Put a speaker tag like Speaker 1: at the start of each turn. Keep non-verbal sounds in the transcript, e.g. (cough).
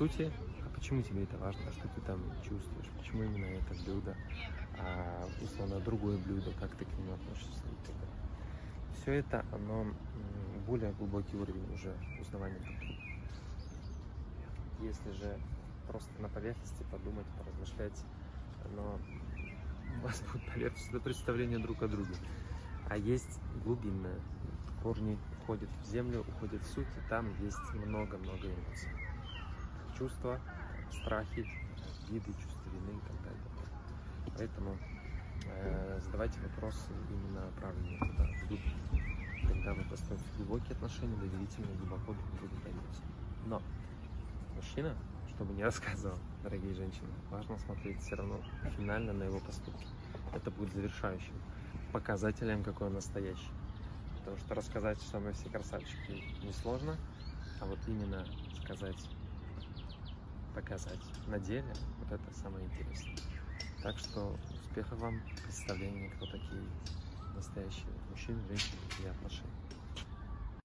Speaker 1: сути, а почему тебе это важно, что ты там чувствуешь, почему именно это блюдо, а условно другое блюдо, как ты к нему относишься и так далее. Все это, оно более глубокий уровень уже узнавания друга. Если же просто на поверхности подумать, поразмышлять, оно у вас будет поверхностное представление друг о друге. А есть глубинное. Корни уходят в землю, уходят в суть, и там есть много-много эмоций. Чувства, страхи, виды, чувства вины и так далее. Поэтому э, задавайте вопросы именно направленные туда. Когда вы построите глубокие отношения, доверительные, глубоко друг другу поймете. Но мужчина, чтобы не (laughs) рассказывал, дорогие женщины, важно смотреть все равно финально на его поступки. Это будет завершающим показателем, какой он настоящий. Потому что рассказать, что мы все красавчики, несложно, а вот именно сказать, показать на деле, вот это самое интересное. Так что успехов вам в представлении, кто такие настоящие мужчины, женщины и отношения.